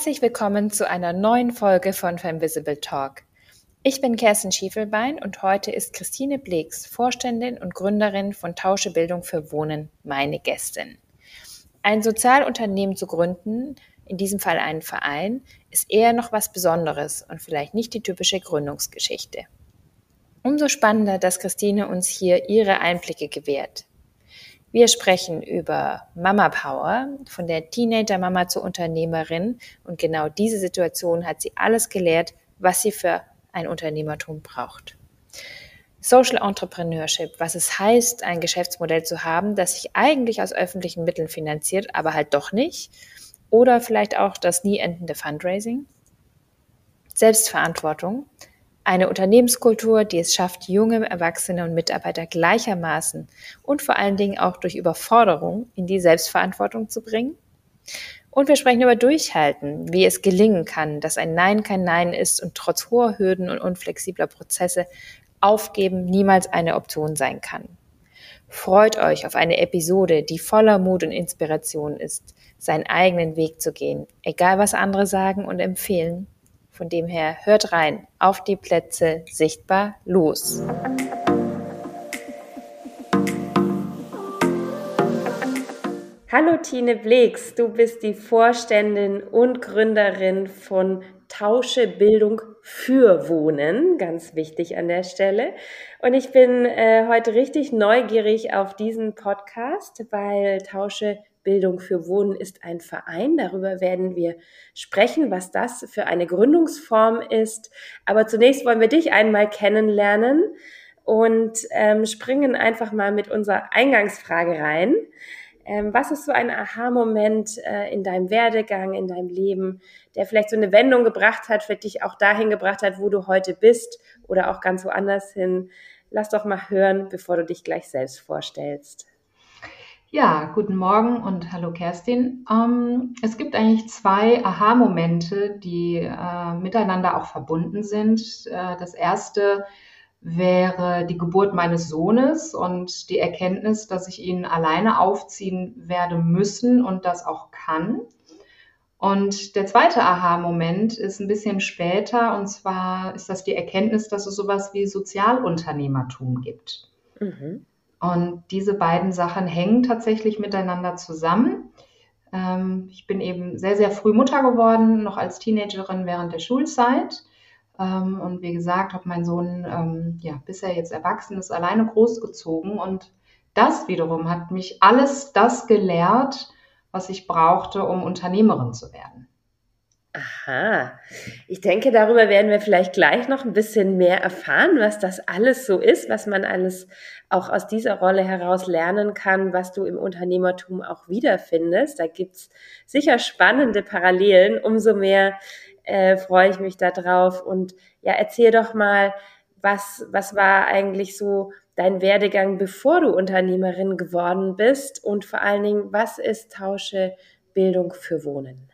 Herzlich willkommen zu einer neuen Folge von Femvisible Talk. Ich bin Kerstin Schiefelbein und heute ist Christine Bleeks, Vorständin und Gründerin von Tausche Bildung für Wohnen, meine Gästin. Ein Sozialunternehmen zu gründen, in diesem Fall einen Verein, ist eher noch was Besonderes und vielleicht nicht die typische Gründungsgeschichte. Umso spannender, dass Christine uns hier ihre Einblicke gewährt. Wir sprechen über Mama Power, von der Teenager-Mama zur Unternehmerin. Und genau diese Situation hat sie alles gelehrt, was sie für ein Unternehmertum braucht. Social Entrepreneurship, was es heißt, ein Geschäftsmodell zu haben, das sich eigentlich aus öffentlichen Mitteln finanziert, aber halt doch nicht. Oder vielleicht auch das nie endende Fundraising. Selbstverantwortung, eine Unternehmenskultur, die es schafft, junge Erwachsene und Mitarbeiter gleichermaßen und vor allen Dingen auch durch Überforderung in die Selbstverantwortung zu bringen. Und wir sprechen über Durchhalten, wie es gelingen kann, dass ein Nein kein Nein ist und trotz hoher Hürden und unflexibler Prozesse aufgeben niemals eine Option sein kann. Freut euch auf eine Episode, die voller Mut und Inspiration ist, seinen eigenen Weg zu gehen, egal was andere sagen und empfehlen von dem her, hört rein, auf die Plätze, sichtbar, los. Hallo Tine Bleeks, du bist die Vorständin und Gründerin von Tausche Bildung für Wohnen, ganz wichtig an der Stelle. Und ich bin äh, heute richtig neugierig auf diesen Podcast, weil Tausche Bildung für Wohnen ist ein Verein. Darüber werden wir sprechen, was das für eine Gründungsform ist. Aber zunächst wollen wir dich einmal kennenlernen und ähm, springen einfach mal mit unserer Eingangsfrage rein. Ähm, was ist so ein Aha-Moment äh, in deinem Werdegang, in deinem Leben, der vielleicht so eine Wendung gebracht hat, für dich auch dahin gebracht hat, wo du heute bist oder auch ganz woanders hin? Lass doch mal hören, bevor du dich gleich selbst vorstellst. Ja, guten Morgen und hallo Kerstin. Ähm, es gibt eigentlich zwei Aha-Momente, die äh, miteinander auch verbunden sind. Äh, das erste wäre die Geburt meines Sohnes und die Erkenntnis, dass ich ihn alleine aufziehen werde müssen und das auch kann. Und der zweite Aha-Moment ist ein bisschen später und zwar ist das die Erkenntnis, dass es sowas wie Sozialunternehmertum gibt. Mhm. Und diese beiden Sachen hängen tatsächlich miteinander zusammen. Ähm, ich bin eben sehr, sehr früh Mutter geworden, noch als Teenagerin während der Schulzeit. Ähm, und wie gesagt, habe mein Sohn, ähm, ja, bis er jetzt erwachsen ist, alleine großgezogen. Und das wiederum hat mich alles das gelehrt, was ich brauchte, um Unternehmerin zu werden. Aha. Ich denke, darüber werden wir vielleicht gleich noch ein bisschen mehr erfahren, was das alles so ist, was man alles auch aus dieser Rolle heraus lernen kann, was du im Unternehmertum auch wiederfindest. Da gibt's sicher spannende Parallelen. Umso mehr äh, freue ich mich darauf. Und ja, erzähl doch mal, was, was war eigentlich so dein Werdegang, bevor du Unternehmerin geworden bist? Und vor allen Dingen, was ist Tausche Bildung für Wohnen?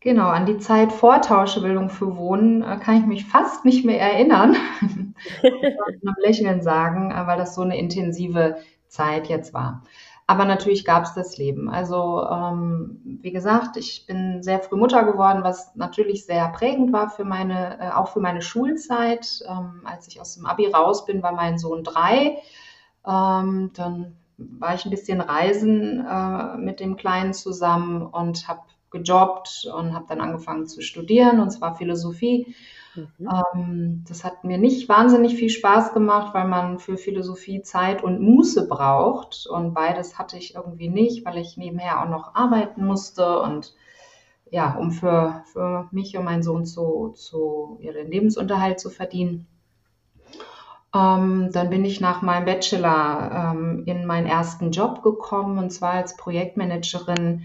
Genau, an die Zeit vor Tauschebildung für Wohnen äh, kann ich mich fast nicht mehr erinnern. ich mit einem Lächeln sagen, äh, weil das so eine intensive Zeit jetzt war. Aber natürlich gab es das Leben. Also ähm, wie gesagt, ich bin sehr früh Mutter geworden, was natürlich sehr prägend war für meine, äh, auch für meine Schulzeit. Ähm, als ich aus dem Abi raus bin, war mein Sohn drei. Ähm, dann war ich ein bisschen reisen äh, mit dem Kleinen zusammen und habe gejobbt und habe dann angefangen zu studieren, und zwar Philosophie. Mhm. Ähm, das hat mir nicht wahnsinnig viel Spaß gemacht, weil man für Philosophie Zeit und Muße braucht. Und beides hatte ich irgendwie nicht, weil ich nebenher auch noch arbeiten musste und ja, um für, für mich und meinen Sohn zu, zu ihren Lebensunterhalt zu verdienen. Ähm, dann bin ich nach meinem Bachelor ähm, in meinen ersten Job gekommen und zwar als Projektmanagerin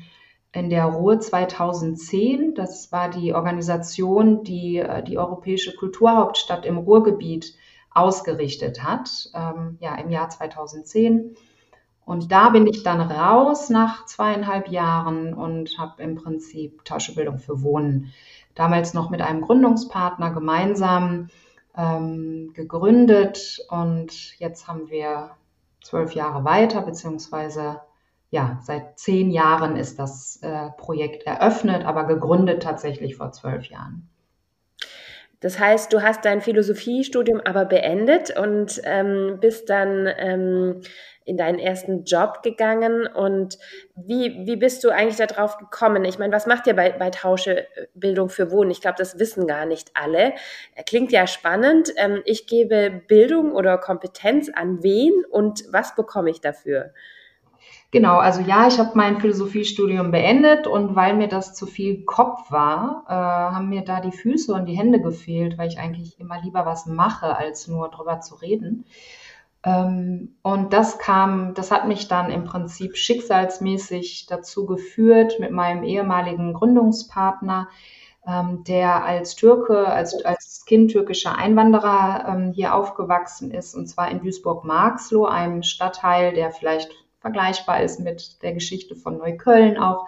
in der Ruhr 2010. Das war die Organisation, die äh, die Europäische Kulturhauptstadt im Ruhrgebiet ausgerichtet hat, ähm, ja, im Jahr 2010. Und da bin ich dann raus nach zweieinhalb Jahren und habe im Prinzip Tauschebildung für Wohnen damals noch mit einem Gründungspartner gemeinsam ähm, gegründet. Und jetzt haben wir zwölf Jahre weiter, beziehungsweise ja, seit zehn Jahren ist das äh, Projekt eröffnet, aber gegründet tatsächlich vor zwölf Jahren. Das heißt, du hast dein Philosophiestudium aber beendet und ähm, bist dann ähm, in deinen ersten Job gegangen. Und wie, wie bist du eigentlich darauf gekommen? Ich meine, was macht ihr bei, bei Tauschebildung für Wohnen? Ich glaube, das wissen gar nicht alle. Klingt ja spannend. Ähm, ich gebe Bildung oder Kompetenz an wen und was bekomme ich dafür? Genau, also ja, ich habe mein Philosophiestudium beendet und weil mir das zu viel Kopf war, äh, haben mir da die Füße und die Hände gefehlt, weil ich eigentlich immer lieber was mache, als nur drüber zu reden. Ähm, und das kam, das hat mich dann im Prinzip schicksalsmäßig dazu geführt, mit meinem ehemaligen Gründungspartner, ähm, der als Türke, als, als Kind türkischer Einwanderer ähm, hier aufgewachsen ist, und zwar in Duisburg-Marxloh, einem Stadtteil, der vielleicht vergleichbar ist mit der Geschichte von Neukölln auch.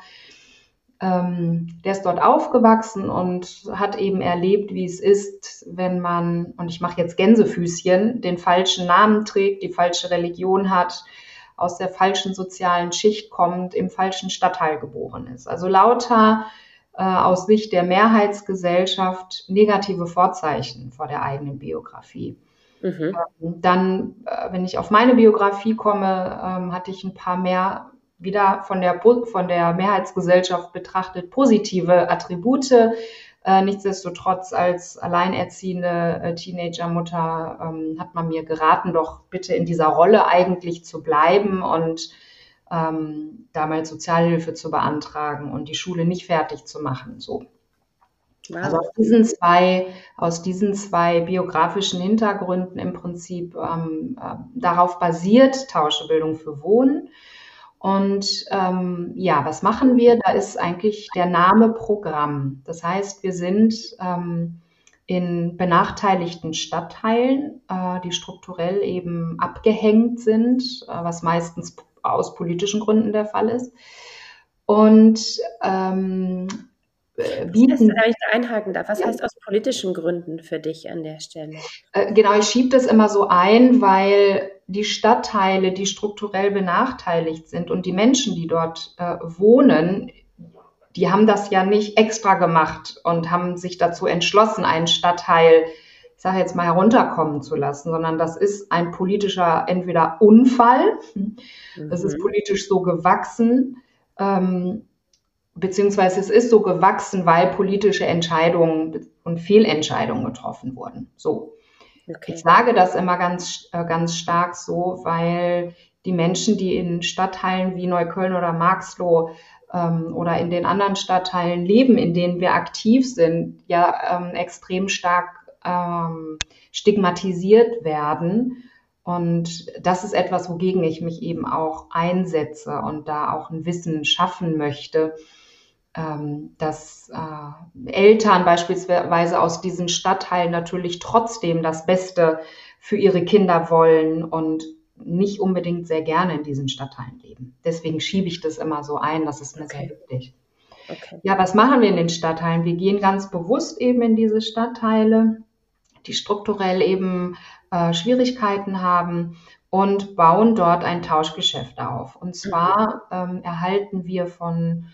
Ähm, der ist dort aufgewachsen und hat eben erlebt, wie es ist, wenn man, und ich mache jetzt Gänsefüßchen, den falschen Namen trägt, die falsche Religion hat, aus der falschen sozialen Schicht kommt, im falschen Stadtteil geboren ist. Also lauter äh, aus Sicht der Mehrheitsgesellschaft negative Vorzeichen vor der eigenen Biografie. Mhm. Ähm, dann, äh, wenn ich auf meine Biografie komme, ähm, hatte ich ein paar mehr wieder von der, von der Mehrheitsgesellschaft betrachtet positive Attribute. Äh, nichtsdestotrotz als alleinerziehende äh, Teenagermutter ähm, hat man mir geraten, doch bitte in dieser Rolle eigentlich zu bleiben und damals Sozialhilfe zu beantragen und die Schule nicht fertig zu machen. So. Wow. Also aus diesen zwei, aus diesen zwei biografischen Hintergründen im Prinzip ähm, äh, darauf basiert Tauschebildung für Wohnen. Und ähm, ja, was machen wir? Da ist eigentlich der Name Programm. Das heißt, wir sind ähm, in benachteiligten Stadtteilen, äh, die strukturell eben abgehängt sind, äh, was meistens aus politischen Gründen der Fall ist. Und ähm, äh, bieten. Das wenn ich da einhaken darf, was ja. heißt aus politischen Gründen für dich an der Stelle? Äh, genau, ich schiebe das immer so ein, weil die Stadtteile, die strukturell benachteiligt sind und die Menschen, die dort äh, wohnen, die haben das ja nicht extra gemacht und haben sich dazu entschlossen, einen Stadtteil, ich sage jetzt mal, herunterkommen zu lassen, sondern das ist ein politischer entweder Unfall, mhm. das ist mhm. politisch so gewachsen, ähm, beziehungsweise es ist so gewachsen, weil politische Entscheidungen und Fehlentscheidungen getroffen wurden. So. Okay. Ich sage das immer ganz, äh, ganz stark so, weil die Menschen, die in Stadtteilen wie Neukölln oder Marxloh ähm, oder in den anderen Stadtteilen leben, in denen wir aktiv sind, ja ähm, extrem stark ähm, stigmatisiert werden. Und das ist etwas, wogegen ich mich eben auch einsetze und da auch ein Wissen schaffen möchte, ähm, dass äh, Eltern beispielsweise aus diesen Stadtteilen natürlich trotzdem das Beste für ihre Kinder wollen und nicht unbedingt sehr gerne in diesen Stadtteilen leben. Deswegen schiebe ich das immer so ein, das ist mir okay. sehr wichtig. Okay. Ja, was machen wir in den Stadtteilen? Wir gehen ganz bewusst eben in diese Stadtteile, die strukturell eben äh, Schwierigkeiten haben und bauen dort ein Tauschgeschäft auf. Und zwar mhm. ähm, erhalten wir von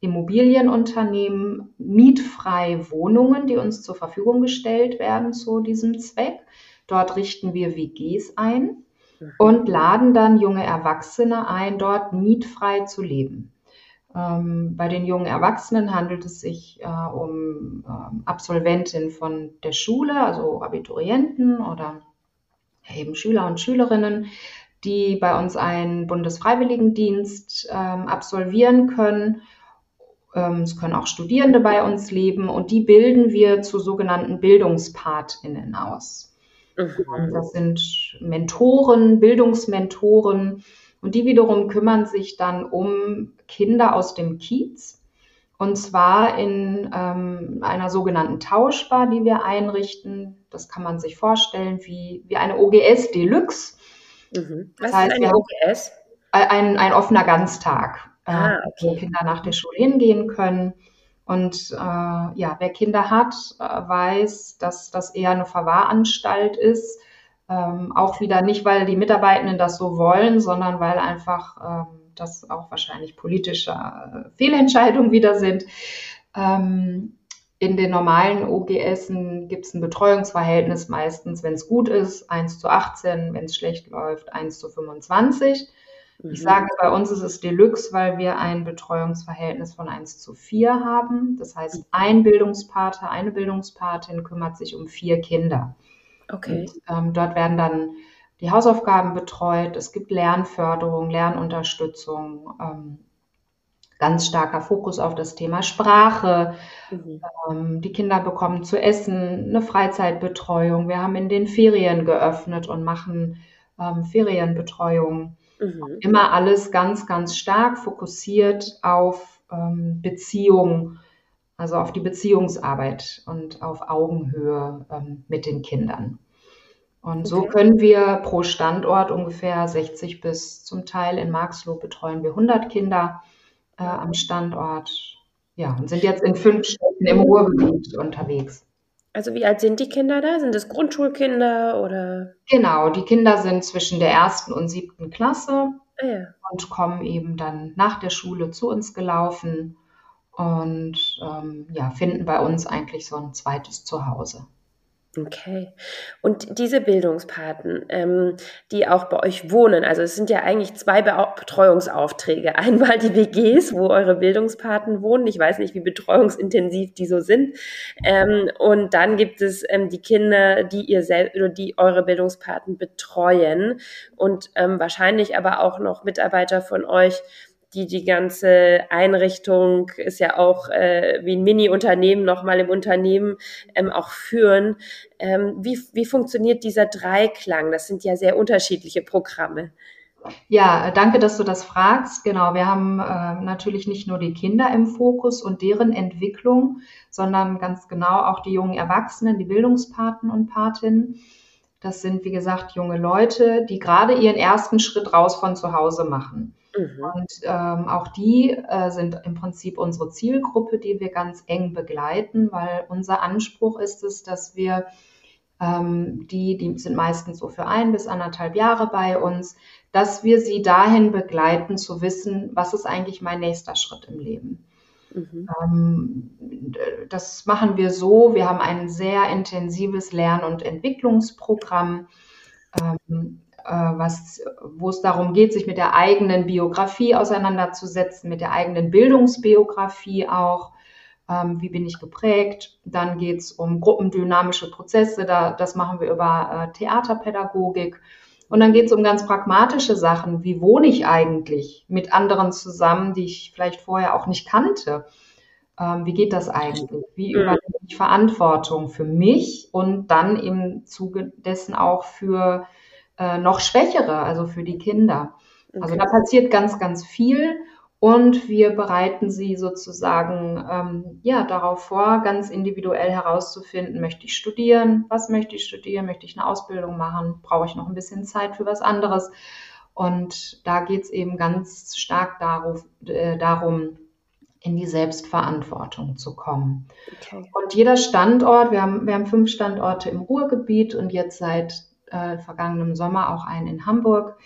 Immobilienunternehmen mietfrei Wohnungen, die uns zur Verfügung gestellt werden zu diesem Zweck. Dort richten wir WGs ein mhm. und laden dann junge Erwachsene ein, dort mietfrei zu leben. Ähm, bei den jungen Erwachsenen handelt es sich äh, um äh, Absolventinnen von der Schule, also Abiturienten oder eben Schüler und Schülerinnen, die bei uns einen Bundesfreiwilligendienst ähm, absolvieren können ähm, es können auch Studierende bei uns leben und die bilden wir zu sogenannten BildungspartInnen aus. Mhm. Das sind Mentoren, Bildungsmentoren und die wiederum kümmern sich dann um Kinder aus dem Kiez und zwar in ähm, einer sogenannten Tauschbar, die wir einrichten. Das kann man sich vorstellen wie, wie eine OGS Deluxe. Mhm. Was das heißt, ist eine OGS? Ein, ein offener Ganztag ah, äh, okay. wo Kinder nach der Schule hingehen können. Und äh, ja, wer Kinder hat, äh, weiß, dass das eher eine Verwahranstalt ist. Ähm, auch wieder nicht, weil die Mitarbeitenden das so wollen, sondern weil einfach ähm, das auch wahrscheinlich politische äh, Fehlentscheidungen wieder sind. Ähm, in den normalen OGS gibt es ein Betreuungsverhältnis meistens, wenn es gut ist, 1 zu 18, wenn es schlecht läuft, 1 zu 25. Mhm. Ich sage, bei uns ist es Deluxe, weil wir ein Betreuungsverhältnis von 1 zu 4 haben. Das heißt, ein Bildungspate, eine Bildungspatin kümmert sich um vier Kinder. Okay. Und, ähm, dort werden dann die Hausaufgaben betreut. Es gibt Lernförderung, Lernunterstützung, ähm, ganz starker Fokus auf das Thema Sprache. Mhm. Ähm, die Kinder bekommen zu essen, eine Freizeitbetreuung. Wir haben in den Ferien geöffnet und machen ähm, Ferienbetreuung. Mhm. Immer alles ganz, ganz stark fokussiert auf ähm, Beziehung, also auf die Beziehungsarbeit und auf Augenhöhe ähm, mit den Kindern. Und okay. so können wir pro Standort ungefähr 60 bis zum Teil in Marxloh betreuen wir 100 Kinder äh, am Standort. Ja, und sind jetzt in fünf Städten im Ruhrgebiet unterwegs. Also wie alt sind die Kinder da? Sind es Grundschulkinder oder? Genau, die Kinder sind zwischen der ersten und siebten Klasse ah, ja. und kommen eben dann nach der Schule zu uns gelaufen und ähm, ja, finden bei uns eigentlich so ein zweites Zuhause. Okay. Und diese Bildungspaten, ähm, die auch bei euch wohnen, also es sind ja eigentlich zwei Be Betreuungsaufträge. Einmal die WGs, wo eure Bildungspaten wohnen. Ich weiß nicht, wie betreuungsintensiv die so sind. Ähm, und dann gibt es ähm, die Kinder, die ihr selbst oder die eure Bildungspaten betreuen und ähm, wahrscheinlich aber auch noch Mitarbeiter von euch, die die ganze Einrichtung ist ja auch äh, wie ein Mini-Unternehmen nochmal im Unternehmen ähm, auch führen. Ähm, wie, wie funktioniert dieser Dreiklang? Das sind ja sehr unterschiedliche Programme. Ja, danke, dass du das fragst. Genau, wir haben äh, natürlich nicht nur die Kinder im Fokus und deren Entwicklung, sondern ganz genau auch die jungen Erwachsenen, die Bildungspaten und Patinnen. Das sind, wie gesagt, junge Leute, die gerade ihren ersten Schritt raus von zu Hause machen. Mhm. Und ähm, auch die äh, sind im Prinzip unsere Zielgruppe, die wir ganz eng begleiten, weil unser Anspruch ist es, dass wir ähm, die, die sind meistens so für ein bis anderthalb Jahre bei uns, dass wir sie dahin begleiten, zu wissen, was ist eigentlich mein nächster Schritt im Leben. Mhm. Ähm, das machen wir so. Wir haben ein sehr intensives Lern- und Entwicklungsprogramm. Äh, was, wo es darum geht, sich mit der eigenen Biografie auseinanderzusetzen, mit der eigenen Bildungsbiografie auch. Ähm, wie bin ich geprägt? Dann geht es um gruppendynamische Prozesse, da, das machen wir über äh, Theaterpädagogik. Und dann geht es um ganz pragmatische Sachen, wie wohne ich eigentlich mit anderen zusammen, die ich vielleicht vorher auch nicht kannte. Ähm, wie geht das eigentlich? Wie mhm. übernehme ich Verantwortung für mich und dann im Zuge dessen auch für äh, noch schwächere, also für die Kinder. Also okay. Also da passiert ganz, ganz viel und wir bereiten sie sozusagen ähm, ja darauf vor, ganz individuell herauszufinden, möchte ich studieren, was möchte ich studieren, möchte ich eine Ausbildung machen, brauche ich noch ein bisschen Zeit für was anderes. Und da geht es eben ganz stark darauf, äh, darum, in die Selbstverantwortung zu kommen. Okay. Und jeder Standort, wir haben, wir haben fünf Standorte im Ruhrgebiet und jetzt seit äh, vergangenem Sommer auch einen in Hamburg,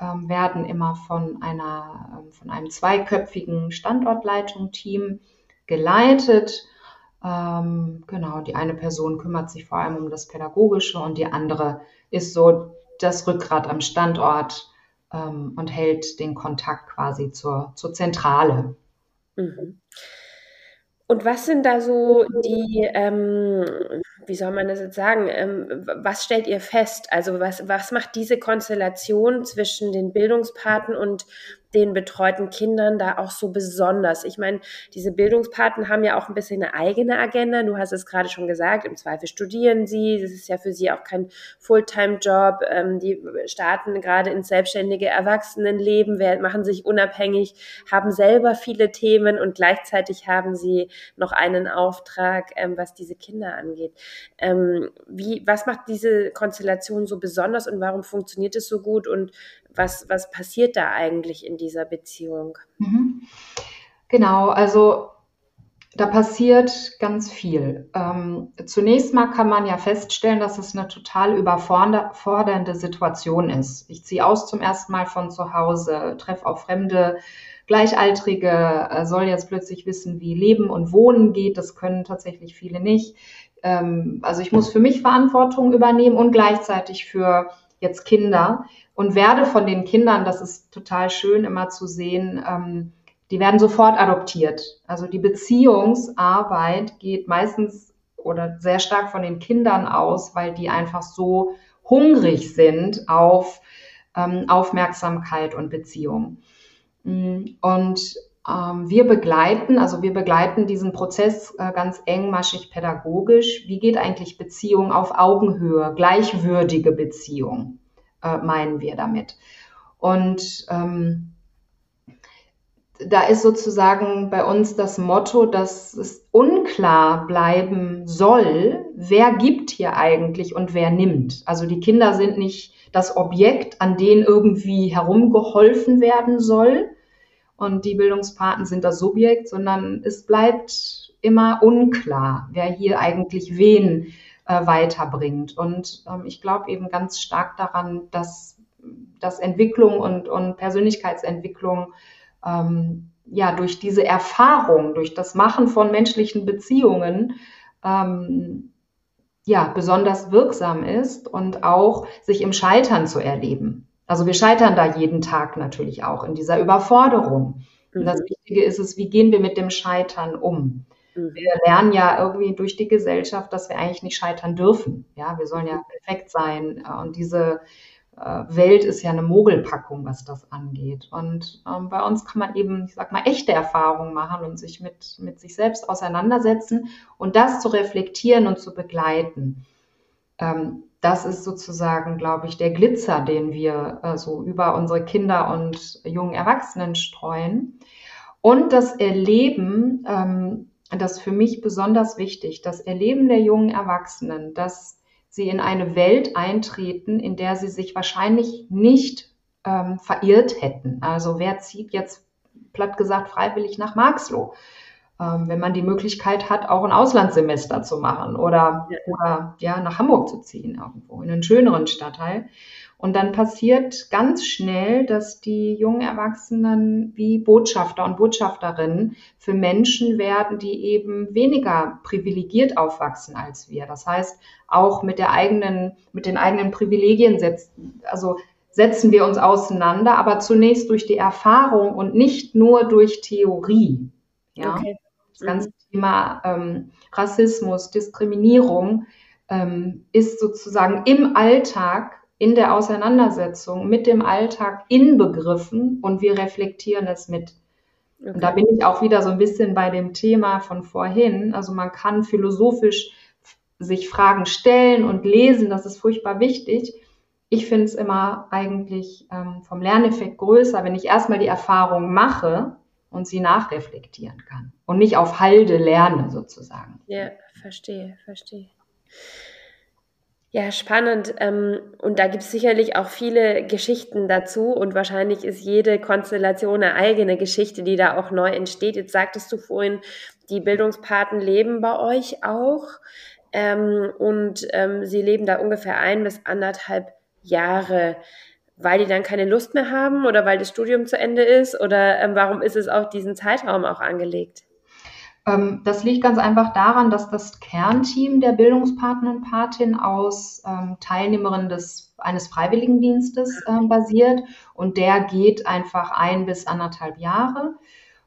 ähm, werden immer von, einer, äh, von einem zweiköpfigen Standortleitung-Team geleitet. Ähm, genau, die eine Person kümmert sich vor allem um das Pädagogische und die andere ist so das Rückgrat am Standort ähm, und hält den Kontakt quasi zur, zur Zentrale. Mhm. Und was sind da so die, ähm, wie soll man das jetzt sagen, ähm, was stellt ihr fest? Also was, was macht diese Konstellation zwischen den Bildungspaten und den betreuten Kindern da auch so besonders? Ich meine, diese Bildungspaten haben ja auch ein bisschen eine eigene Agenda. Du hast es gerade schon gesagt, im Zweifel studieren sie. Das ist ja für sie auch kein Fulltime-Job. Ähm, die starten gerade ins selbstständige Erwachsenenleben, machen sich unabhängig, haben selber viele Themen und gleichzeitig haben sie noch einen Auftrag, ähm, was diese Kinder angeht. Ähm, wie, was macht diese Konstellation so besonders und warum funktioniert es so gut und was, was passiert da eigentlich in dieser Beziehung? Mhm. Genau, also Da passiert ganz viel. Ähm, zunächst mal kann man ja feststellen, dass es eine total überfordernde Situation ist. Ich ziehe aus zum ersten Mal von zu Hause, treffe auf fremde Gleichaltrige, äh, soll jetzt plötzlich wissen, wie Leben und Wohnen geht. Das können tatsächlich viele nicht. Ähm, also ich muss für mich Verantwortung übernehmen und gleichzeitig für jetzt Kinder und werde von den Kindern, das ist total schön immer zu sehen, ähm, die werden sofort adoptiert. Also die Beziehungsarbeit geht meistens oder sehr stark von den Kindern aus, weil die einfach so hungrig sind auf ähm, Aufmerksamkeit und Beziehung. Mm, und wir begleiten, also wir begleiten diesen Prozess äh, ganz engmaschig pädagogisch. Wie geht eigentlich Beziehung auf Augenhöhe, gleichwürdige Beziehung, äh, meinen wir damit. Und ähm, da ist sozusagen bei uns das Motto, dass es unklar bleiben soll, wer gibt hier eigentlich und wer nimmt. Also die Kinder sind nicht das Objekt, an denen irgendwie herumgeholfen werden soll und die Bildungspaten sind das Subjekt, sondern es bleibt immer unklar, wer hier eigentlich wen äh, weiterbringt. Und ähm, ich glaube eben ganz stark daran, dass, dass Entwicklung und, und Persönlichkeitsentwicklung ähm, ja durch diese Erfahrung, durch das Machen von menschlichen Beziehungen ähm, ja besonders wirksam ist und auch sich im Scheitern zu erleben. Also wir scheitern da jeden Tag natürlich auch in dieser Überforderung. Mhm. Und das mhm. Wichtige ist es, wie gehen wir mit dem Scheitern um? Mhm. Wir lernen ja irgendwie durch die Gesellschaft, dass wir eigentlich nicht scheitern dürfen. Ja, wir sollen ja perfekt sein. Und diese äh, Welt ist ja eine Mogelpackung, was das angeht. Und ähm, bei uns kann man eben, ich sag mal, echte Erfahrungen machen und sich mit, mit sich selbst auseinandersetzen und das zu reflektieren und zu begleiten. Ähm, das ist sozusagen, glaube ich, der Glitzer, den wir äh, so über unsere Kinder und jungen Erwachsenen streuen. Und das Erleben, ähm, das ist für mich besonders wichtig, das Erleben der jungen Erwachsenen, dass sie in eine Welt eintreten, in der sie sich wahrscheinlich nicht ähm, verirrt hätten. Also wer zieht jetzt platt gesagt freiwillig nach Marxloh? Ähm, wenn man die Möglichkeit hat, auch ein Auslandssemester zu machen oder, ja. oder ja, nach Hamburg zu ziehen, irgendwo in einen schöneren Stadtteil. Und dann passiert ganz schnell, dass die jungen Erwachsenen wie Botschafter und Botschafterinnen für Menschen werden, die eben weniger privilegiert aufwachsen als wir. Das heißt, auch mit der eigenen, mit den eigenen Privilegien setzen, also setzen wir uns auseinander, aber zunächst durch die Erfahrung und nicht nur durch Theorie. Ja? Okay. Das ganze mhm. Thema ähm, Rassismus, Diskriminierung ähm, ist sozusagen im Alltag in der Auseinandersetzung mit dem Alltag inbegriffen und wir reflektieren es mit. Okay. Und da bin ich auch wieder so ein bisschen bei dem Thema von vorhin. Also man kann philosophisch sich Fragen stellen und lesen, das ist furchtbar wichtig. Ich finde es immer eigentlich ähm, vom Lerneffekt größer, wenn ich erstmal die Erfahrung mache und sie nachreflektieren kann und nicht auf Halde lerne sozusagen. Ja, verstehe, verstehe. Ja, spannend. Ähm, und da gibt es sicherlich auch viele Geschichten dazu und wahrscheinlich ist jede Konstellation eine eigene Geschichte, die da auch neu entsteht. Jetzt sagtest du vorhin, die Bildungspaten leben bei euch auch ähm, und ähm, sie leben da ungefähr ein bis anderthalb Jahre, weil die dann keine Lust mehr haben oder weil das Studium zu Ende ist oder warum ist es auf diesen Zeitraum auch angelegt? Ähm, das liegt ganz einfach daran, dass das Kernteam der Bildungspartner und Patin aus ähm, Teilnehmerinnen des, eines Freiwilligendienstes äh, basiert und der geht einfach ein bis anderthalb Jahre.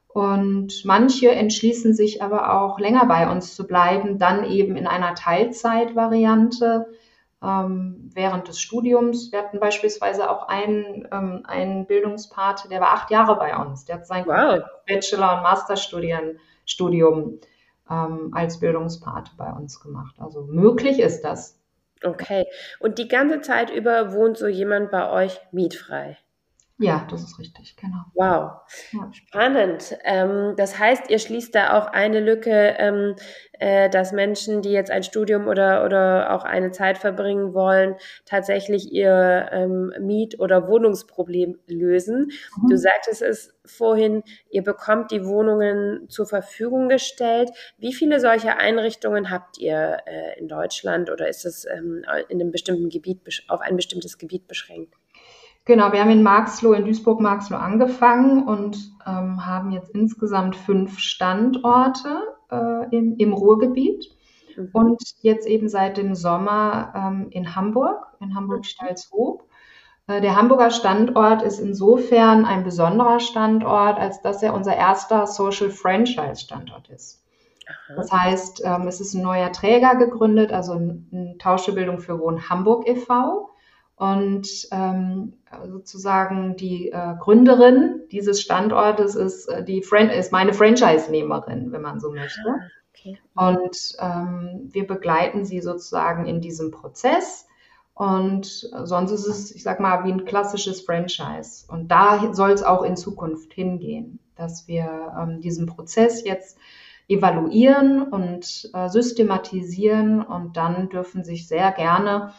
Und manche entschließen sich aber auch länger bei uns zu bleiben, dann eben in einer Teilzeitvariante ähm, während des Studiums. Wir hatten beispielsweise auch einen, ähm, einen Bildungspate, der war acht Jahre bei uns. Der hat sein wow. Bachelor- und Masterstudien Studium ähm, als Bildungspate bei uns gemacht. Also möglich ist das. Okay. Und die ganze Zeit über wohnt so jemand bei euch mietfrei? Ja, das ist richtig, genau. Wow, ja. spannend. Ähm, das heißt, ihr schließt da auch eine Lücke, ähm, äh, dass Menschen, die jetzt ein Studium oder, oder auch eine Zeit verbringen wollen, tatsächlich ihr ähm, Miet- oder Wohnungsproblem lösen. Mhm. Du sagtest es vorhin, ihr bekommt die Wohnungen zur Verfügung gestellt. Wie viele solcher Einrichtungen habt ihr äh, in Deutschland oder ist es ähm, in einem bestimmten Gebiet auf ein bestimmtes Gebiet beschränkt? Genau, wir haben in Marxloh, in Duisburg-Marxloh angefangen und ähm, haben jetzt insgesamt fünf Standorte äh, im, im Ruhrgebiet. Mhm. Und jetzt eben seit dem Sommer ähm, in Hamburg, in Hamburg-Stalzhoop. Äh, der Hamburger Standort ist insofern ein besonderer Standort, als dass er unser erster Social Franchise Standort ist. Das heißt, ähm, es ist ein neuer Träger gegründet, also eine Tauschebildung für Wohn Hamburg e.V. Und ähm, sozusagen die äh, Gründerin dieses Standortes ist, äh, die Fran ist meine Franchise-Nehmerin, wenn man so möchte. Ah, okay. Und ähm, wir begleiten sie sozusagen in diesem Prozess. Und sonst ist es, ich sag mal, wie ein klassisches Franchise. Und da soll es auch in Zukunft hingehen, dass wir ähm, diesen Prozess jetzt evaluieren und äh, systematisieren und dann dürfen sich sehr gerne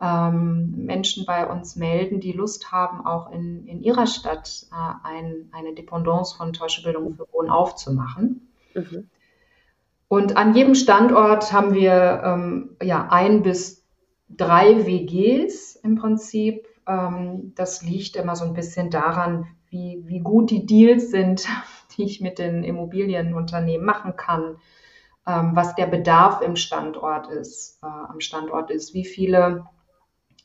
ähm, Menschen bei uns melden, die Lust haben, auch in, in ihrer Stadt äh, ein, eine Dependance von Täuschebildung für Wohnen aufzumachen. Mhm. Und an jedem Standort haben wir ähm, ja ein bis drei WGs im Prinzip. Ähm, das liegt immer so ein bisschen daran, wie, wie gut die Deals sind, die ich mit den Immobilienunternehmen machen kann, ähm, was der Bedarf im Standort ist, äh, am Standort ist, wie viele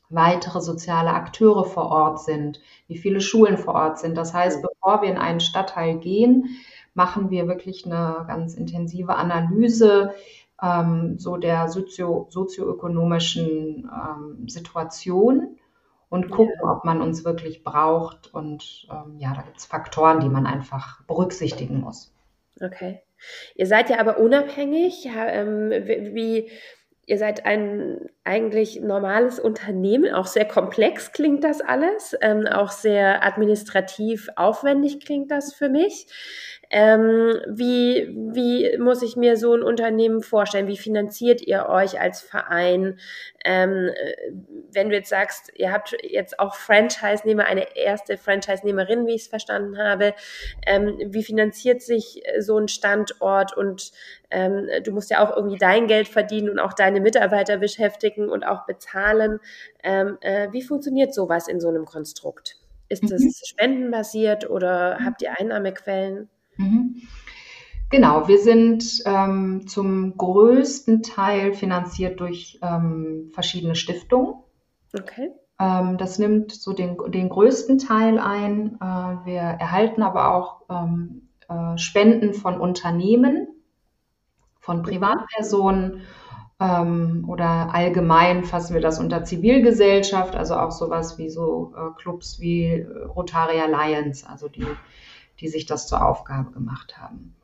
weitere soziale Akteure vor Ort sind, wie viele Schulen vor Ort sind. Das heißt, bevor wir in einen Stadtteil gehen, machen wir wirklich eine ganz intensive Analyse ähm, so der sozio sozioökonomischen ähm, Situation und gucken, ja. ob man uns wirklich braucht. Und ähm, ja, da gibt es Faktoren, die man einfach berücksichtigen muss. Okay. Ihr seid ja aber unabhängig. Ja, ähm, wie, Ihr seid ein eigentlich normales Unternehmen, auch sehr komplex klingt das alles, ähm, auch sehr administrativ aufwendig klingt das für mich. Ähm, wie, wie muss ich mir so ein Unternehmen vorstellen? Wie finanziert ihr euch als Verein? Ähm, wenn du jetzt sagst, ihr habt jetzt auch Franchise-Nehmer, eine erste Franchise-Nehmerin, wie ich es verstanden habe, ähm, wie finanziert sich so ein Standort und ähm, du musst ja auch irgendwie dein Geld verdienen und auch deine Mitarbeiter beschäftigen und auch bezahlen. Ähm, äh, wie funktioniert sowas in so einem Konstrukt? Ist es mhm. spendenbasiert oder habt ihr Einnahmequellen? Mhm. Genau, wir sind ähm, zum größten Teil finanziert durch ähm, verschiedene Stiftungen. Okay. Ähm, das nimmt so den, den größten Teil ein. Äh, wir erhalten aber auch ähm, äh, Spenden von Unternehmen, von Privatpersonen ähm, oder allgemein fassen wir das unter Zivilgesellschaft, also auch sowas wie so äh, Clubs wie äh, Rotary Alliance, also die die sich das zur Aufgabe gemacht haben.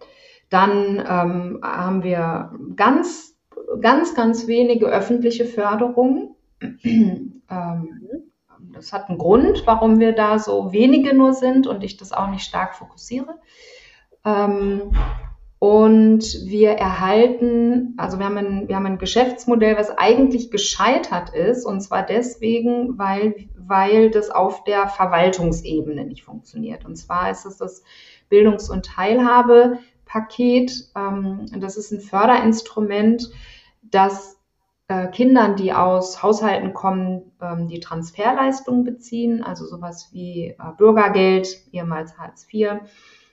Dann ähm, haben wir ganz, ganz, ganz wenige öffentliche Förderungen. ähm, das hat einen Grund, warum wir da so wenige nur sind und ich das auch nicht stark fokussiere. Ähm, und wir erhalten, also wir haben, ein, wir haben ein Geschäftsmodell, was eigentlich gescheitert ist, und zwar deswegen, weil, weil das auf der Verwaltungsebene nicht funktioniert. Und zwar ist es das Bildungs- und Teilhabepaket. Ähm, das ist ein Förderinstrument, das äh, Kindern, die aus Haushalten kommen, ähm, die Transferleistungen beziehen, also sowas wie äh, Bürgergeld, ehemals Hartz IV,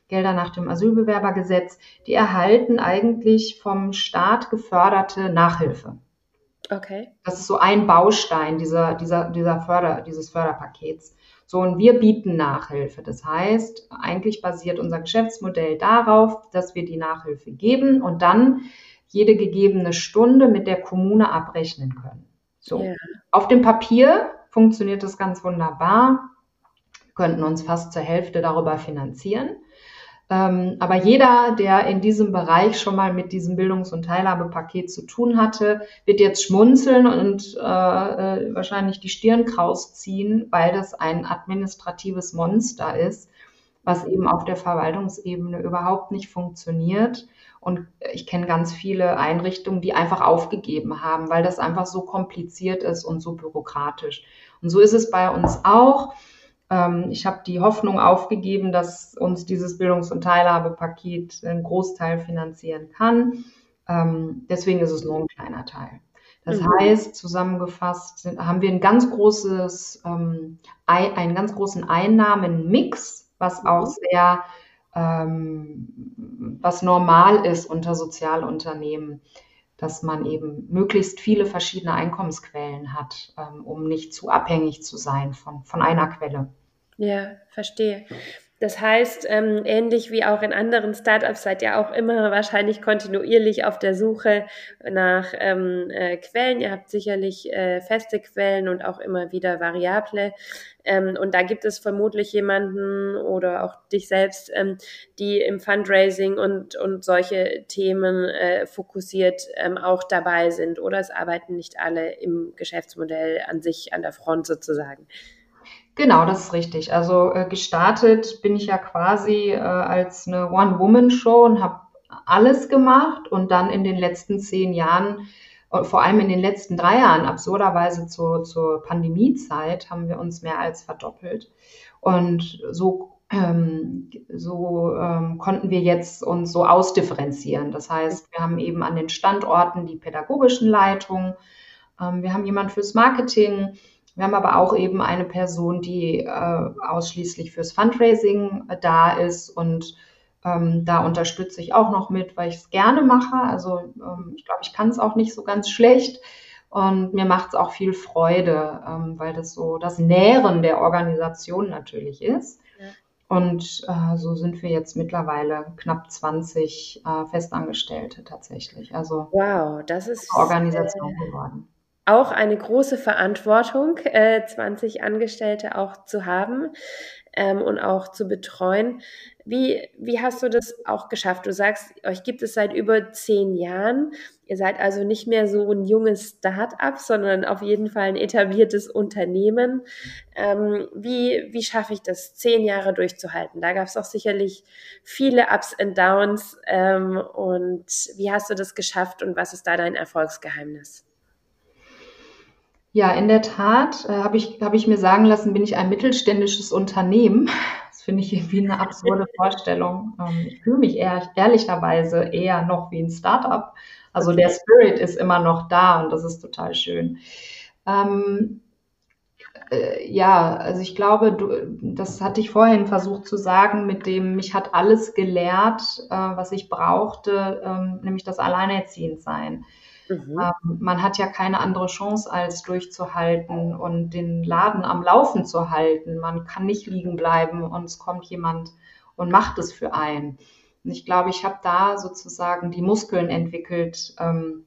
Gelder nach dem Asylbewerbergesetz, die erhalten eigentlich vom Staat geförderte Nachhilfe. Okay. Das ist so ein Baustein dieser, dieser, dieser Förder, dieses Förderpakets. So, und wir bieten Nachhilfe. Das heißt, eigentlich basiert unser Geschäftsmodell darauf, dass wir die Nachhilfe geben und dann jede gegebene Stunde mit der Kommune abrechnen können. So. Yeah. Auf dem Papier funktioniert das ganz wunderbar. Wir könnten uns fast zur Hälfte darüber finanzieren. Ähm, aber jeder, der in diesem Bereich schon mal mit diesem Bildungs- und Teilhabepaket zu tun hatte, wird jetzt schmunzeln und äh, äh, wahrscheinlich die Stirn kraus ziehen, weil das ein administratives Monster ist, was eben auf der Verwaltungsebene überhaupt nicht funktioniert. Und ich kenne ganz viele Einrichtungen, die einfach aufgegeben haben, weil das einfach so kompliziert ist und so bürokratisch. Und so ist es bei uns auch. Ähm, ich habe die Hoffnung aufgegeben, dass uns dieses Bildungs- und Teilhabepaket einen Großteil finanzieren kann. Ähm, deswegen ist es nur ein kleiner Teil. Das mhm. heißt, zusammengefasst sind, haben wir ein ganz großes, ähm, einen ganz großen Einnahmenmix, was auch mhm. sehr, was normal ist unter Sozialunternehmen, dass man eben möglichst viele verschiedene Einkommensquellen hat, um nicht zu abhängig zu sein von, von einer Quelle. Ja, verstehe. Das heißt, ähm, ähnlich wie auch in anderen Startups seid ihr auch immer wahrscheinlich kontinuierlich auf der Suche nach ähm, äh, Quellen. Ihr habt sicherlich äh, feste Quellen und auch immer wieder variable. Ähm, und da gibt es vermutlich jemanden oder auch dich selbst, ähm, die im Fundraising und, und solche Themen äh, fokussiert ähm, auch dabei sind. Oder es arbeiten nicht alle im Geschäftsmodell an sich, an der Front sozusagen. Genau, das ist richtig. Also äh, gestartet bin ich ja quasi äh, als eine One-Woman-Show und habe alles gemacht und dann in den letzten zehn Jahren, vor allem in den letzten drei Jahren, absurderweise zur, zur Pandemiezeit, haben wir uns mehr als verdoppelt. Und so ähm, so ähm, konnten wir jetzt uns so ausdifferenzieren. Das heißt, wir haben eben an den Standorten die pädagogischen Leitungen, ähm, wir haben jemand fürs Marketing, wir haben aber auch eben eine Person, die äh, ausschließlich fürs Fundraising äh, da ist und ähm, da unterstütze ich auch noch mit, weil ich es gerne mache. Also ähm, ich glaube, ich kann es auch nicht so ganz schlecht. Und mir macht es auch viel Freude, ähm, weil das so das Nähren der Organisation natürlich ist. Ja. Und äh, so sind wir jetzt mittlerweile knapp 20 äh, Festangestellte tatsächlich. Also wow, das ist Organisation äh, geworden auch eine große Verantwortung, äh, 20 Angestellte auch zu haben ähm, und auch zu betreuen. Wie, wie hast du das auch geschafft? Du sagst, euch gibt es seit über zehn Jahren. Ihr seid also nicht mehr so ein junges Start-up, sondern auf jeden Fall ein etabliertes Unternehmen. Ähm, wie, wie schaffe ich das, zehn Jahre durchzuhalten? Da gab es auch sicherlich viele Ups und Downs. Ähm, und wie hast du das geschafft und was ist da dein Erfolgsgeheimnis? Ja, in der Tat äh, habe ich, hab ich mir sagen lassen, bin ich ein mittelständisches Unternehmen. Das finde ich irgendwie eine absurde Vorstellung. Ähm, ich fühle mich eher, ehrlicherweise eher noch wie ein Startup. Also okay. der Spirit ist immer noch da und das ist total schön. Ähm, äh, ja, also ich glaube, du, das hatte ich vorhin versucht zu sagen, mit dem, mich hat alles gelehrt, äh, was ich brauchte, ähm, nämlich das Alleinerziehendsein. Mhm. Ähm, man hat ja keine andere Chance, als durchzuhalten und den Laden am Laufen zu halten. Man kann nicht liegen bleiben und es kommt jemand und macht es für einen. Und ich glaube, ich habe da sozusagen die Muskeln entwickelt, ähm,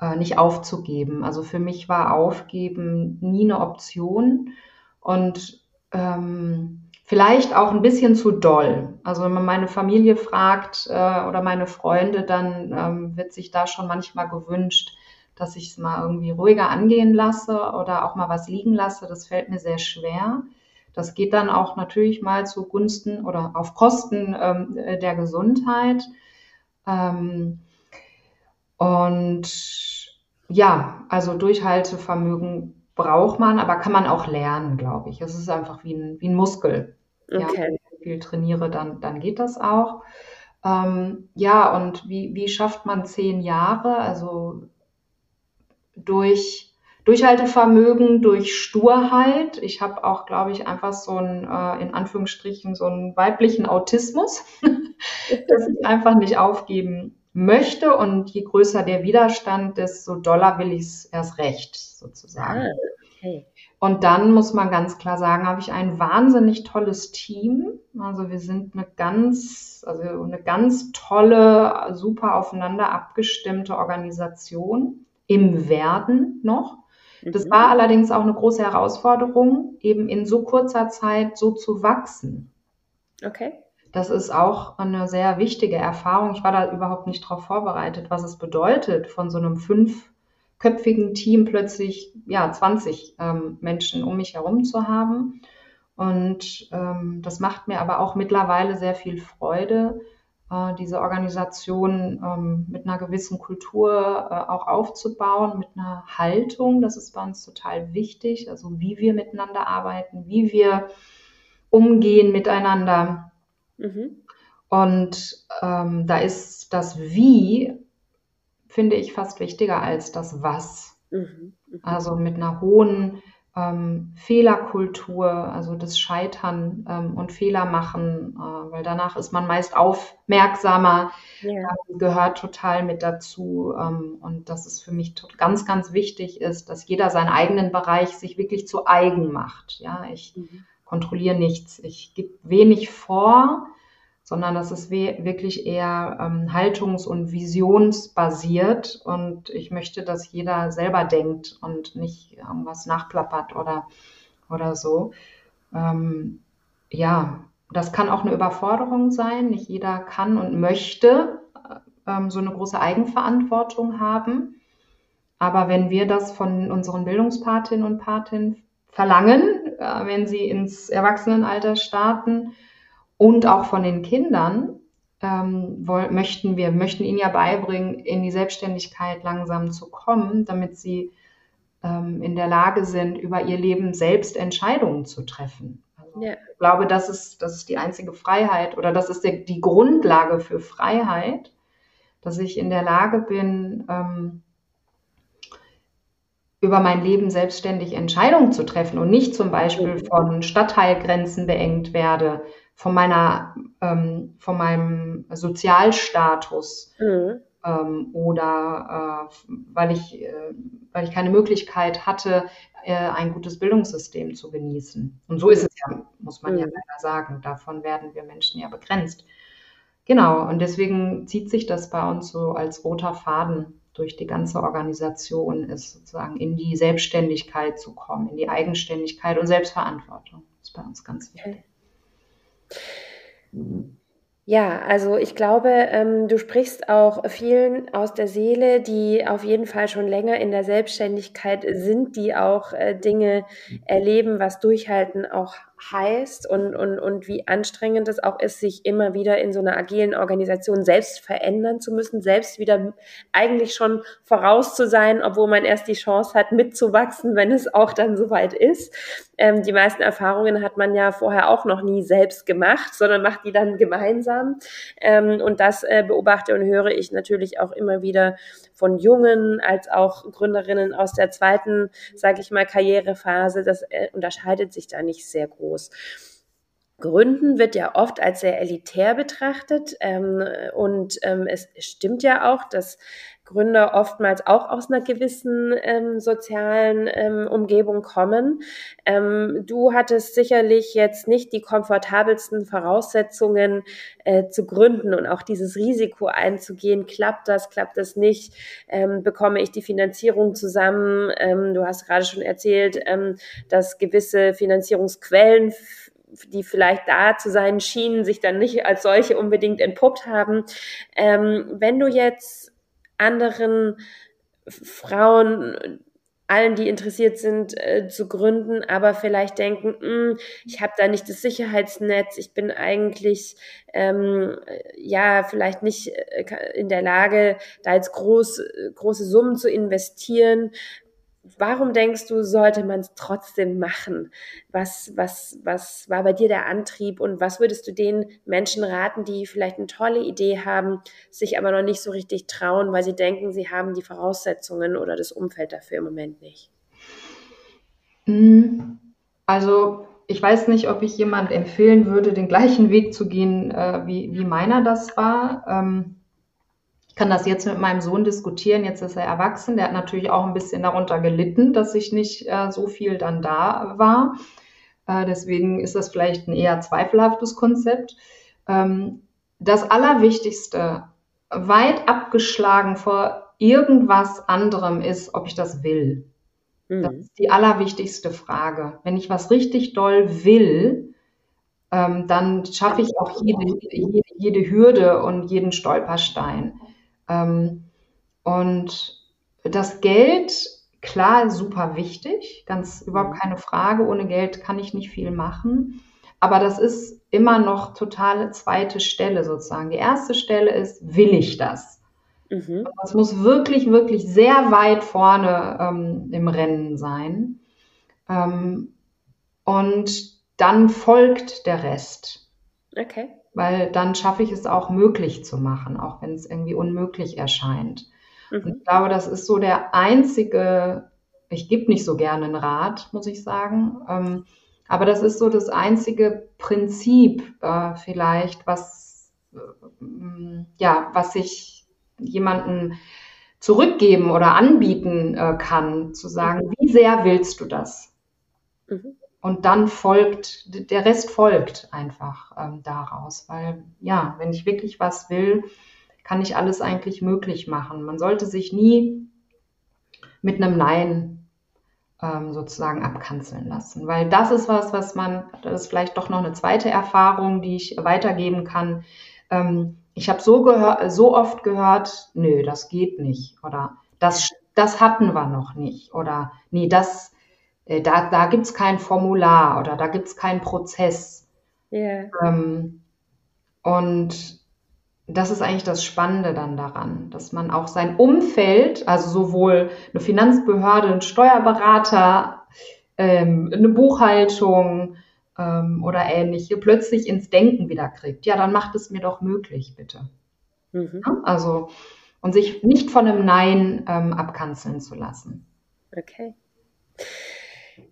äh, nicht aufzugeben. Also für mich war Aufgeben nie eine Option und ähm, vielleicht auch ein bisschen zu doll. Also wenn man meine Familie fragt äh, oder meine Freunde, dann ähm, wird sich da schon manchmal gewünscht, dass ich es mal irgendwie ruhiger angehen lasse oder auch mal was liegen lasse. Das fällt mir sehr schwer. Das geht dann auch natürlich mal zugunsten oder auf Kosten ähm, der Gesundheit. Ähm, und ja, also Durchhaltevermögen braucht man, aber kann man auch lernen, glaube ich. Es ist einfach wie ein, wie ein Muskel. Okay. Ja, viel trainiere, dann, dann geht das auch. Ähm, ja, und wie, wie schafft man zehn Jahre? Also durch Durchhaltevermögen, durch Sturheit. Ich habe auch, glaube ich, einfach so einen, äh, in Anführungsstrichen, so einen weiblichen Autismus, dass ich einfach nicht aufgeben möchte. Und je größer der Widerstand, desto doller will ich es erst recht, sozusagen. Okay. Und dann muss man ganz klar sagen, habe ich ein wahnsinnig tolles Team. Also wir sind eine ganz, also eine ganz tolle, super aufeinander abgestimmte Organisation im Werden noch. Das mhm. war allerdings auch eine große Herausforderung, eben in so kurzer Zeit so zu wachsen. Okay. das ist auch eine sehr wichtige Erfahrung. Ich war da überhaupt nicht darauf vorbereitet, was es bedeutet, von so einem fünfköpfigen Team plötzlich ja 20 ähm, Menschen um mich herum zu haben. Und ähm, das macht mir aber auch mittlerweile sehr viel Freude, äh, diese Organisation ähm, mit einer gewissen Kultur äh, auch aufzubauen, mit einer Haltung. Das ist bei uns total wichtig, also wie wir miteinander arbeiten, wie wir umgehen miteinander. Mhm. Und ähm, da ist das Wie, finde ich, fast wichtiger als das Was. Mhm. Mhm. Also mit einer hohen ähm, Fehlerkultur, also das Scheitern ähm, und Fehler machen, äh, weil danach ist man meist aufmerksamer, ja. äh, gehört total mit dazu. Ähm, und dass es für mich ganz, ganz wichtig ist, dass jeder seinen eigenen Bereich sich wirklich zu eigen macht. Ja, ich mhm kontrolliere nichts. Ich gebe wenig vor, sondern das ist wirklich eher ähm, haltungs- und visionsbasiert. Und ich möchte, dass jeder selber denkt und nicht irgendwas nachplappert oder, oder so. Ähm, ja, das kann auch eine Überforderung sein. Nicht jeder kann und möchte ähm, so eine große Eigenverantwortung haben. Aber wenn wir das von unseren Bildungspatinnen und Patinnen verlangen, äh, wenn sie ins Erwachsenenalter starten und auch von den Kindern ähm, wollen, möchten wir möchten ihnen ja beibringen, in die Selbstständigkeit langsam zu kommen, damit sie ähm, in der Lage sind, über ihr Leben selbst Entscheidungen zu treffen. Also ja. Ich glaube, das ist, das ist die einzige Freiheit oder das ist der, die Grundlage für Freiheit, dass ich in der Lage bin, ähm, über mein Leben selbstständig Entscheidungen zu treffen und nicht zum Beispiel von Stadtteilgrenzen beengt werde, von meiner, ähm, von meinem Sozialstatus mhm. ähm, oder äh, weil ich, äh, weil ich keine Möglichkeit hatte, äh, ein gutes Bildungssystem zu genießen. Und so ist es ja, muss man mhm. ja leider sagen. Davon werden wir Menschen ja begrenzt. Genau. Und deswegen zieht sich das bei uns so als roter Faden durch die ganze Organisation ist, sozusagen in die Selbstständigkeit zu kommen, in die Eigenständigkeit und Selbstverantwortung. Das ist bei uns ganz wichtig. Okay. Ja, also ich glaube, ähm, du sprichst auch vielen aus der Seele, die auf jeden Fall schon länger in der Selbstständigkeit sind, die auch äh, Dinge erleben, was Durchhalten auch heißt und, und, und wie anstrengend es auch ist, sich immer wieder in so einer agilen Organisation selbst verändern zu müssen, selbst wieder eigentlich schon voraus zu sein, obwohl man erst die Chance hat, mitzuwachsen, wenn es auch dann soweit ist. Ähm, die meisten Erfahrungen hat man ja vorher auch noch nie selbst gemacht, sondern macht die dann gemeinsam. Ähm, und das äh, beobachte und höre ich natürlich auch immer wieder von Jungen als auch Gründerinnen aus der zweiten, sage ich mal, Karrierephase. Das äh, unterscheidet sich da nicht sehr groß. Gründen wird ja oft als sehr elitär betrachtet ähm, und ähm, es stimmt ja auch, dass Gründer oftmals auch aus einer gewissen ähm, sozialen ähm, Umgebung kommen. Ähm, du hattest sicherlich jetzt nicht die komfortabelsten Voraussetzungen äh, zu gründen und auch dieses Risiko einzugehen. Klappt das, klappt das nicht? Ähm, bekomme ich die Finanzierung zusammen? Ähm, du hast gerade schon erzählt, ähm, dass gewisse Finanzierungsquellen die vielleicht da zu sein schienen, sich dann nicht als solche unbedingt entpuppt haben. Wenn du jetzt anderen Frauen, allen, die interessiert sind, äh, zu gründen, aber vielleicht denken, hm, ich habe da nicht das Sicherheitsnetz, ich bin eigentlich ähm, ja vielleicht nicht äh, in der Lage, da jetzt groß, große Summen zu investieren. Warum denkst du, sollte man es trotzdem machen? Was, was, was war bei dir der Antrieb und was würdest du den Menschen raten, die vielleicht eine tolle Idee haben, sich aber noch nicht so richtig trauen, weil sie denken, sie haben die Voraussetzungen oder das Umfeld dafür im Moment nicht? Hm, also ich weiß nicht, ob ich jemand empfehlen würde, den gleichen Weg zu gehen, äh, wie, wie meiner das war. Ähm, kann das jetzt mit meinem Sohn diskutieren. Jetzt ist er erwachsen. Der hat natürlich auch ein bisschen darunter gelitten, dass ich nicht äh, so viel dann da war. Äh, deswegen ist das vielleicht ein eher zweifelhaftes Konzept. Ähm, das Allerwichtigste, weit abgeschlagen vor irgendwas anderem ist, ob ich das will. Mhm. Das ist die allerwichtigste Frage. Wenn ich was richtig doll will, ähm, dann schaffe ich auch jede, jede, jede, Hürde und jeden Stolperstein. Ähm, und das Geld, klar, super wichtig, ganz überhaupt mhm. keine Frage. Ohne Geld kann ich nicht viel machen. Aber das ist immer noch totale zweite Stelle sozusagen. Die erste Stelle ist, will ich das? Mhm. Das muss wirklich, wirklich sehr weit vorne ähm, im Rennen sein. Ähm, und dann folgt der Rest. Okay. Weil dann schaffe ich es auch möglich zu machen, auch wenn es irgendwie unmöglich erscheint. Mhm. Und ich glaube, das ist so der einzige, ich gebe nicht so gerne einen Rat, muss ich sagen. Ähm, aber das ist so das einzige Prinzip äh, vielleicht, was, äh, ja, was ich jemanden zurückgeben oder anbieten äh, kann, zu sagen, mhm. wie sehr willst du das? Mhm. Und dann folgt, der Rest folgt einfach ähm, daraus, weil ja, wenn ich wirklich was will, kann ich alles eigentlich möglich machen. Man sollte sich nie mit einem Nein ähm, sozusagen abkanzeln lassen, weil das ist was, was man, das ist vielleicht doch noch eine zweite Erfahrung, die ich weitergeben kann. Ähm, ich habe so, so oft gehört, nö, das geht nicht oder das, das hatten wir noch nicht oder nee, das, da, da gibt es kein Formular oder da gibt es keinen Prozess. Yeah. Ähm, und das ist eigentlich das Spannende dann daran, dass man auch sein Umfeld, also sowohl eine Finanzbehörde, ein Steuerberater, ähm, eine Buchhaltung ähm, oder ähnliche, plötzlich ins Denken wieder kriegt. Ja, dann macht es mir doch möglich, bitte. Mhm. Ja, also, und sich nicht von einem Nein ähm, abkanzeln zu lassen. Okay.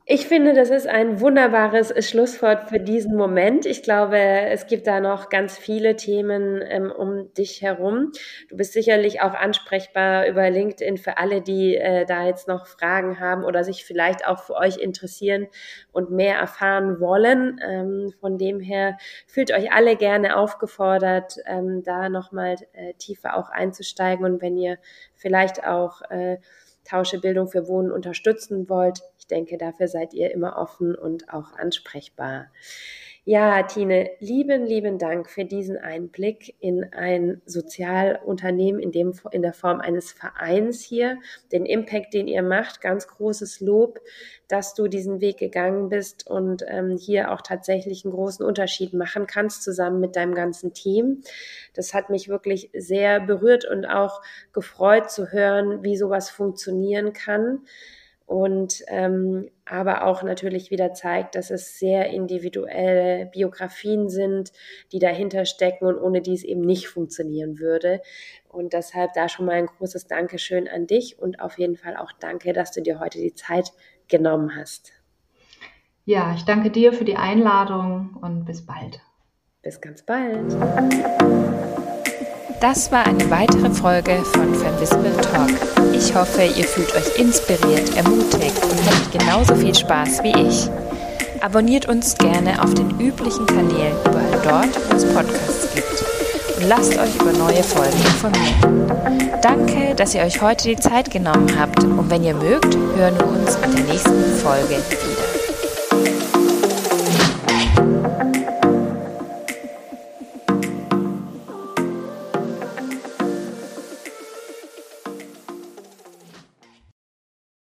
Ich finde, das ist ein wunderbares Schlusswort für diesen Moment. Ich glaube, es gibt da noch ganz viele Themen ähm, um dich herum. Du bist sicherlich auch ansprechbar über LinkedIn für alle, die äh, da jetzt noch Fragen haben oder sich vielleicht auch für euch interessieren und mehr erfahren wollen. Ähm, von dem her fühlt euch alle gerne aufgefordert, ähm, da nochmal äh, tiefer auch einzusteigen. Und wenn ihr vielleicht auch äh, Tauschebildung für Wohnen unterstützen wollt, ich denke, dafür seid ihr immer offen und auch ansprechbar. Ja, Tine, lieben, lieben Dank für diesen Einblick in ein Sozialunternehmen in, dem, in der Form eines Vereins hier, den Impact, den ihr macht. Ganz großes Lob, dass du diesen Weg gegangen bist und ähm, hier auch tatsächlich einen großen Unterschied machen kannst, zusammen mit deinem ganzen Team. Das hat mich wirklich sehr berührt und auch gefreut zu hören, wie sowas funktionieren kann und ähm, aber auch natürlich wieder zeigt, dass es sehr individuelle Biografien sind, die dahinter stecken und ohne die es eben nicht funktionieren würde. Und deshalb da schon mal ein großes Dankeschön an dich und auf jeden Fall auch danke, dass du dir heute die Zeit genommen hast. Ja, ich danke dir für die Einladung und bis bald. Bis ganz bald. Das war eine weitere Folge von Femvisible Talk. Ich hoffe, ihr fühlt euch inspiriert, ermutigt und habt genauso viel Spaß wie ich. Abonniert uns gerne auf den üblichen Kanälen, überall dort, wo es Podcasts gibt. Und lasst euch über neue Folgen informieren. Danke, dass ihr euch heute die Zeit genommen habt. Und wenn ihr mögt, hören wir uns in der nächsten Folge wieder.